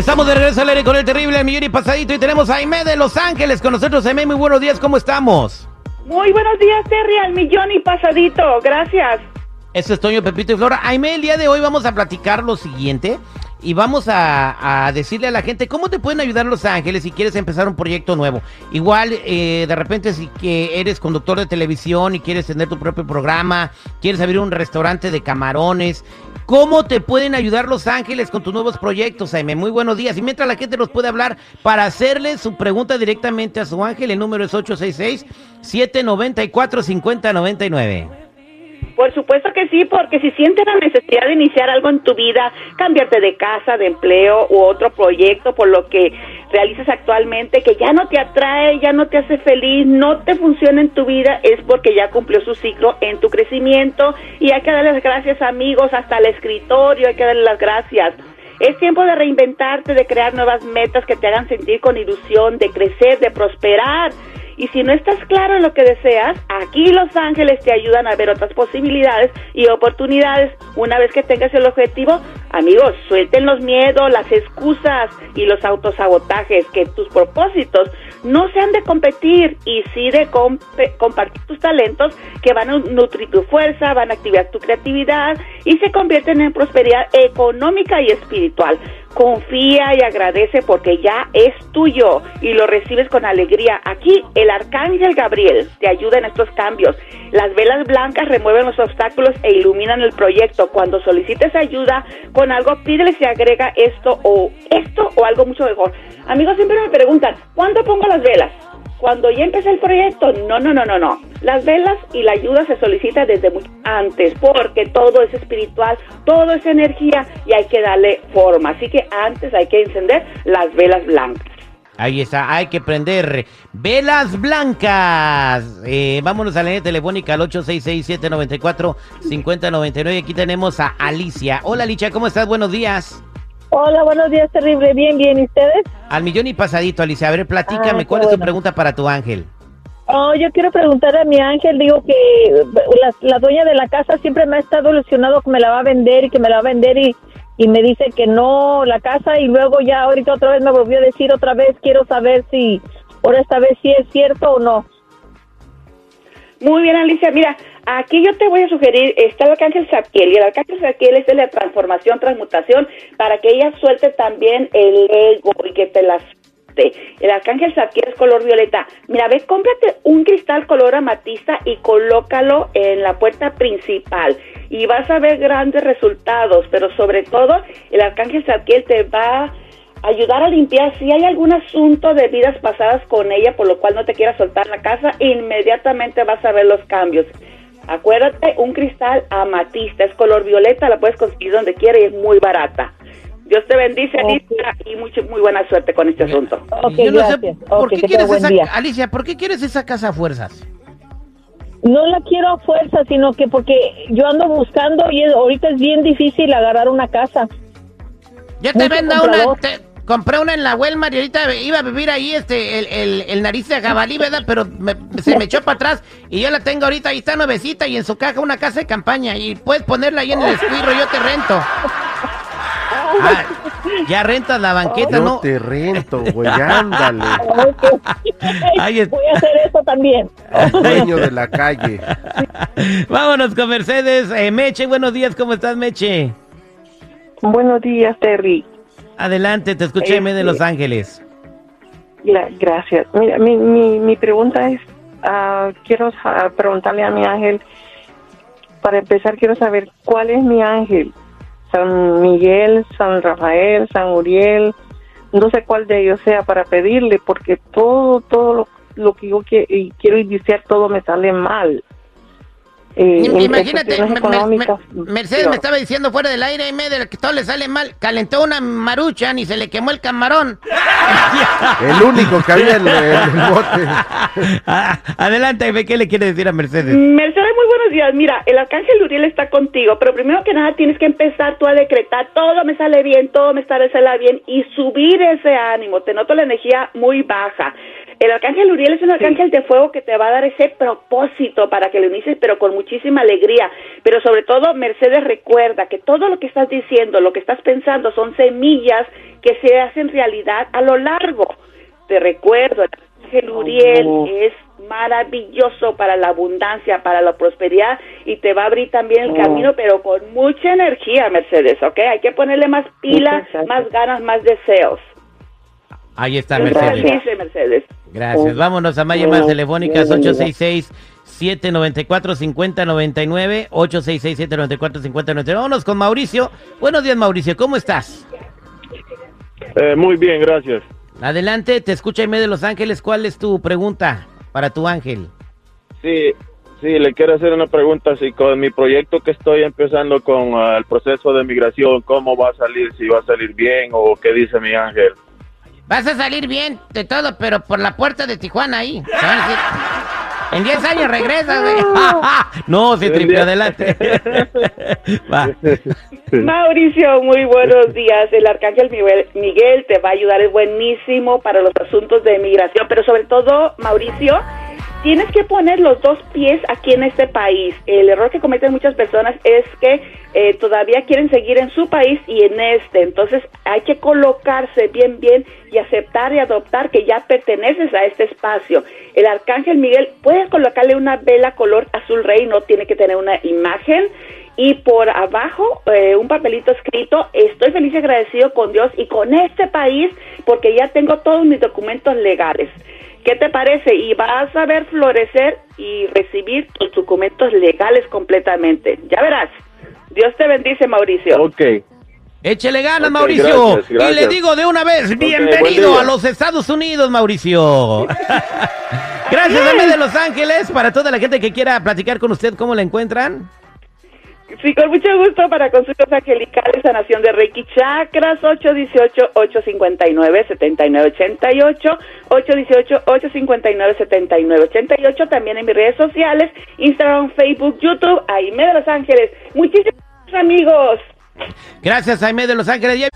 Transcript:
Estamos de regreso al aire con el terrible millón y pasadito y tenemos a Aime de Los Ángeles con nosotros. Aime, muy buenos días, ¿cómo estamos? Muy buenos días, Terry, al millón y pasadito. Gracias. Eso es Toño, Pepito y Flora. Aime, el día de hoy vamos a platicar lo siguiente y vamos a, a, decirle a la gente cómo te pueden ayudar Los Ángeles si quieres empezar un proyecto nuevo. Igual, eh, de repente, si que eres conductor de televisión y quieres tener tu propio programa, quieres abrir un restaurante de camarones, ¿cómo te pueden ayudar Los Ángeles con tus nuevos proyectos, Jaime? Muy buenos días. Y mientras la gente nos puede hablar para hacerle su pregunta directamente a su ángel, el número es 866-794-5099. Por supuesto que sí, porque si sientes la necesidad de iniciar algo en tu vida, cambiarte de casa, de empleo u otro proyecto por lo que realizas actualmente que ya no te atrae, ya no te hace feliz, no te funciona en tu vida, es porque ya cumplió su ciclo en tu crecimiento y hay que darle las gracias amigos, hasta el escritorio, hay que darle las gracias. Es tiempo de reinventarte, de crear nuevas metas que te hagan sentir con ilusión, de crecer, de prosperar. Y si no estás claro en lo que deseas, aquí Los Ángeles te ayudan a ver otras posibilidades y oportunidades. Una vez que tengas el objetivo, amigos, suelten los miedos, las excusas y los autosabotajes, que tus propósitos no sean de competir y sí de compartir tus talentos que van a nutrir tu fuerza, van a activar tu creatividad y se convierten en prosperidad económica y espiritual. Confía y agradece porque ya es tuyo y lo recibes con alegría. Aquí el arcángel Gabriel te ayuda en estos cambios. Las velas blancas remueven los obstáculos e iluminan el proyecto. Cuando solicites ayuda con algo, pídele si agrega esto o esto o algo mucho mejor. Amigos siempre me preguntan, ¿cuándo pongo las velas? Cuando ya empecé el proyecto, no, no, no, no, no. Las velas y la ayuda se solicita desde mucho antes, porque todo es espiritual, todo es energía y hay que darle forma. Así que antes hay que encender las velas blancas. Ahí está, hay que prender velas blancas. Eh, vámonos a la línea telefónica al 866-794-5099. Aquí tenemos a Alicia. Hola Alicia, ¿cómo estás? Buenos días. Hola, buenos días, terrible. Bien, bien. ¿Y ustedes? Al millón y pasadito, Alicia. A ver, platícame, ah, ¿cuál es tu pregunta para tu ángel? Oh, yo quiero preguntar a mi ángel, digo que la, dueña de la casa siempre me ha estado ilusionado que me la va a vender y que me la va a vender y, y me dice que no la casa y luego ya ahorita otra vez me volvió a decir otra vez, quiero saber si por esta vez sí es cierto o no. Muy bien, Alicia. Mira, aquí yo te voy a sugerir, está el arcángel Zadkiel, y el arcángel Zadkiel es de la transformación, transmutación, para que ella suelte también el ego y que te las el arcángel Zadkiel es color violeta. Mira, ve, cómprate un cristal color amatista y colócalo en la puerta principal y vas a ver grandes resultados, pero sobre todo el arcángel Zadkiel te va ayudar a limpiar si hay algún asunto de vidas pasadas con ella por lo cual no te quieras soltar la casa, inmediatamente vas a ver los cambios. Acuérdate, un cristal amatista, es color violeta, la puedes conseguir donde quiera y es muy barata. Dios te bendice, Alicia, y mucho, muy buena suerte con este asunto. Yo no sé, ¿por qué quieres esa, Alicia, ¿por qué quieres esa casa a fuerzas? No la quiero a fuerzas, sino que porque yo ando buscando y ahorita es bien difícil agarrar una casa. Ya te venda una, compré una en la Walmart y ahorita iba a vivir ahí este el, el, nariz de jabalí, ¿verdad? Pero se me echó para atrás y yo la tengo ahorita, ahí está nuevecita y en su caja una casa de campaña y puedes ponerla ahí en el escuirro, yo te rento. Ah, ya rentas la banqueta, ¿no? te rento, güey, ándale. Voy a hacer eso también. El dueño de la calle. Vámonos con Mercedes. Eh, Meche, buenos días, ¿cómo estás, Meche? Buenos días, Terry. Adelante, te escuché de Los este, Ángeles. gracias. Mira, mi, mi, mi pregunta es, uh, quiero preguntarle a mi ángel, para empezar quiero saber cuál es mi ángel, San Miguel, San Rafael, San Uriel, no sé cuál de ellos sea para pedirle, porque todo, todo lo, que yo quiero iniciar, todo me sale mal. Eh, imagínate, Mercedes me estaba diciendo fuera del aire y medio que todo le sale mal. Calentó una marucha y se le quemó el camarón. el único que había en el, bote. Ah, adelante, ¿qué le quiere decir a Mercedes? Mercedes, muy buenos días. Mira, el arcángel Uriel está contigo, pero primero que nada tienes que empezar tú a decretar todo me sale bien, todo me sale bien y subir ese ánimo. Te noto la energía muy baja El arcángel Uriel es un arcángel de fuego que te va a dar ese propósito para que lo inicies, pero con muchísima alegría. Pero sobre todo, Mercedes, recuerda que todo lo que estás diciendo, lo que estás pensando, son semillas que se hacen realidad a lo largo. Te recuerdo, el arcángel Uriel es maravilloso para la abundancia, para la prosperidad y te va a abrir también el camino, pero con mucha energía, Mercedes, ¿ok? Hay que ponerle más pilas, más ganas, más deseos. Ahí está Mercedes. dice Mercedes. Gracias. Vámonos a más llamadas telefónicas 866 794 5099 866 794 5099. Vámonos con Mauricio. Buenos días, Mauricio. ¿Cómo estás? Eh, muy bien, gracias. Adelante, te escucha Aime de Los Ángeles. ¿Cuál es tu pregunta para tu ángel? Sí, sí, le quiero hacer una pregunta. Si con mi proyecto que estoy empezando con ah, el proceso de migración, ¿cómo va a salir? Si va a salir bien o qué dice mi ángel. Vas a salir bien de todo, pero por la puerta de Tijuana ahí. En 10 años regresas, güey. no, se triple adelante. Va. Mauricio, muy buenos días. El arcángel Miguel, Miguel te va a ayudar, es buenísimo para los asuntos de migración, pero sobre todo, Mauricio, tienes que poner los dos pies aquí en este país. El error que cometen muchas personas es que eh, todavía quieren seguir en su país y en este. Entonces hay que colocarse bien, bien y aceptar y adoptar que ya perteneces a este espacio. El arcángel Miguel, puedes colocarle una vela color azul rey, no tiene que tener una imagen y por abajo eh, un papelito escrito, estoy feliz y agradecido con Dios y con este país porque ya tengo todos mis documentos legales. ¿Qué te parece? Y vas a ver florecer y recibir tus documentos legales completamente. Ya verás. Dios te bendice, Mauricio. Ok. Échele ganas, Mauricio. gracias, Y le digo de una vez, bienvenido a los Estados Unidos, Mauricio. Gracias, Ame de Los Ángeles. Para toda la gente que quiera platicar con usted, ¿cómo la encuentran? Sí, con mucho gusto para consultas angelicales, sanación de Reiki Chakras, 818-859-7988, 818-859-7988, también en mis redes sociales, Instagram, Facebook, YouTube, Aime de Los Ángeles. Muchísimos amigos. Gracias, Jaime de Los Ángeles.